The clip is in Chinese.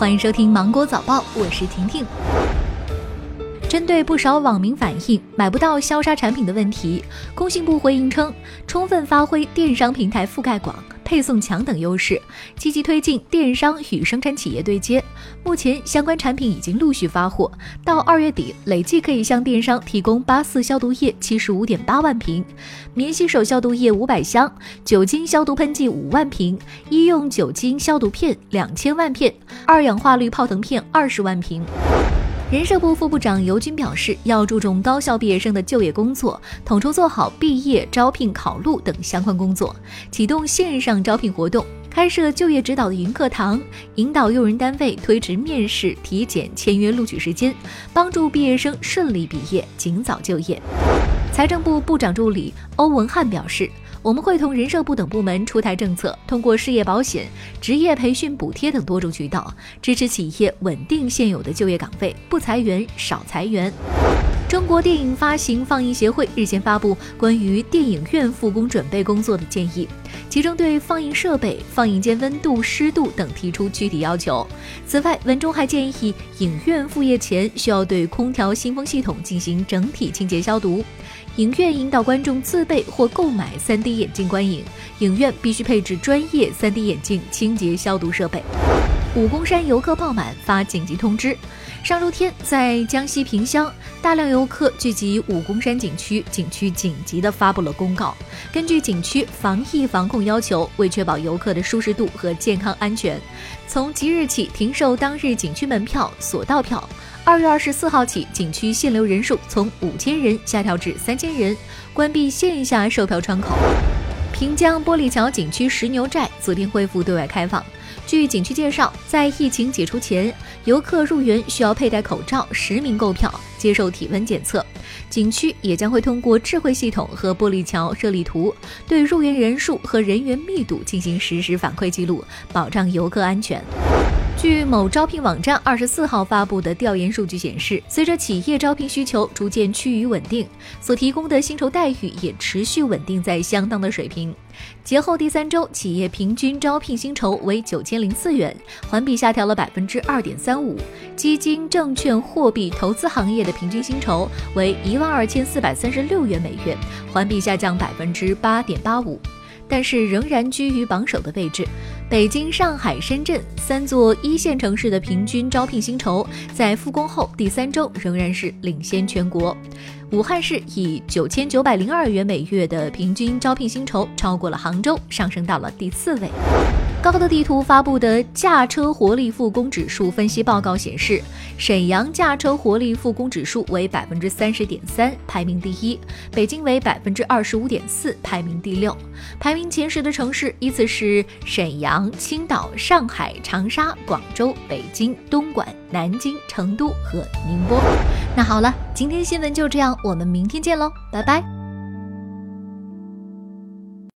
欢迎收听芒果早报，我是婷婷。针对不少网民反映买不到消杀产品的问题，工信部回应称，充分发挥电商平台覆盖广。配送强等优势，积极推进电商与生产企业对接。目前相关产品已经陆续发货，到二月底累计可以向电商提供八四消毒液七十五点八万瓶，免洗手消毒液五百箱，酒精消毒喷剂五万瓶，医用酒精消毒片两千万片，二氧化氯泡腾片二十万瓶。人社部副部长尤军表示，要注重高校毕业生的就业工作，统筹做好毕业招聘考录等相关工作，启动线上招聘活动，开设就业指导的云课堂，引导用人单位推迟面试、体检、签约录取时间，帮助毕业生顺利毕业，尽早就业。财政部部长助理欧文汉表示。我们会同人社部等部门出台政策，通过失业保险、职业培训补贴等多种渠道，支持企业稳定现有的就业岗位，不裁员、少裁员。中国电影发行放映协会日前发布关于电影院复工准备工作的建议，其中对放映设备、放映间温度、湿度等提出具体要求。此外，文中还建议影院复业前需要对空调新风系统进行整体清洁消毒。影院引导观众自备或购买 3D 眼镜观影，影院必须配置专业 3D 眼镜清洁消毒设备。武功山游客爆满，发紧急通知。上周天，在江西萍乡，大量游客聚集武功山景区，景区紧急的发布了公告。根据景区防疫防控要求，为确保游客的舒适度和健康安全，从即日起停售当日景区门票、索道票。二月二十四号起，景区限流人数从五千人下调至三千人，关闭线下售票窗口。平江玻璃桥景区石牛寨昨天恢复对外开放。据景区介绍，在疫情解除前，游客入园需要佩戴口罩、实名购票、接受体温检测。景区也将会通过智慧系统和玻璃桥热力图，对入园人数和人员密度进行实时反馈记录，保障游客安全。据某招聘网站二十四号发布的调研数据显示，随着企业招聘需求逐渐趋于稳定，所提供的薪酬待遇也持续稳定在相当的水平。节后第三周，企业平均招聘薪酬为九千零四元，环比下调了百分之二点三五。基金、证券、货币投资行业的平均薪酬为一万二千四百三十六元每月，环比下降百分之八点八五。但是仍然居于榜首的位置。北京、上海、深圳三座一线城市的平均招聘薪酬，在复工后第三周仍然是领先全国。武汉市以九千九百零二元每月的平均招聘薪酬，超过了杭州，上升到了第四位。高德地图发布的驾车活力复工指数分析报告显示，沈阳驾车活力复工指数为百分之三十点三，排名第一；北京为百分之二十五点四，排名第六。排名前十的城市依次是沈阳、青岛、上海、长沙、广州、北京、东莞、南京、成都和宁波。那好了，今天新闻就这样，我们明天见喽，拜拜。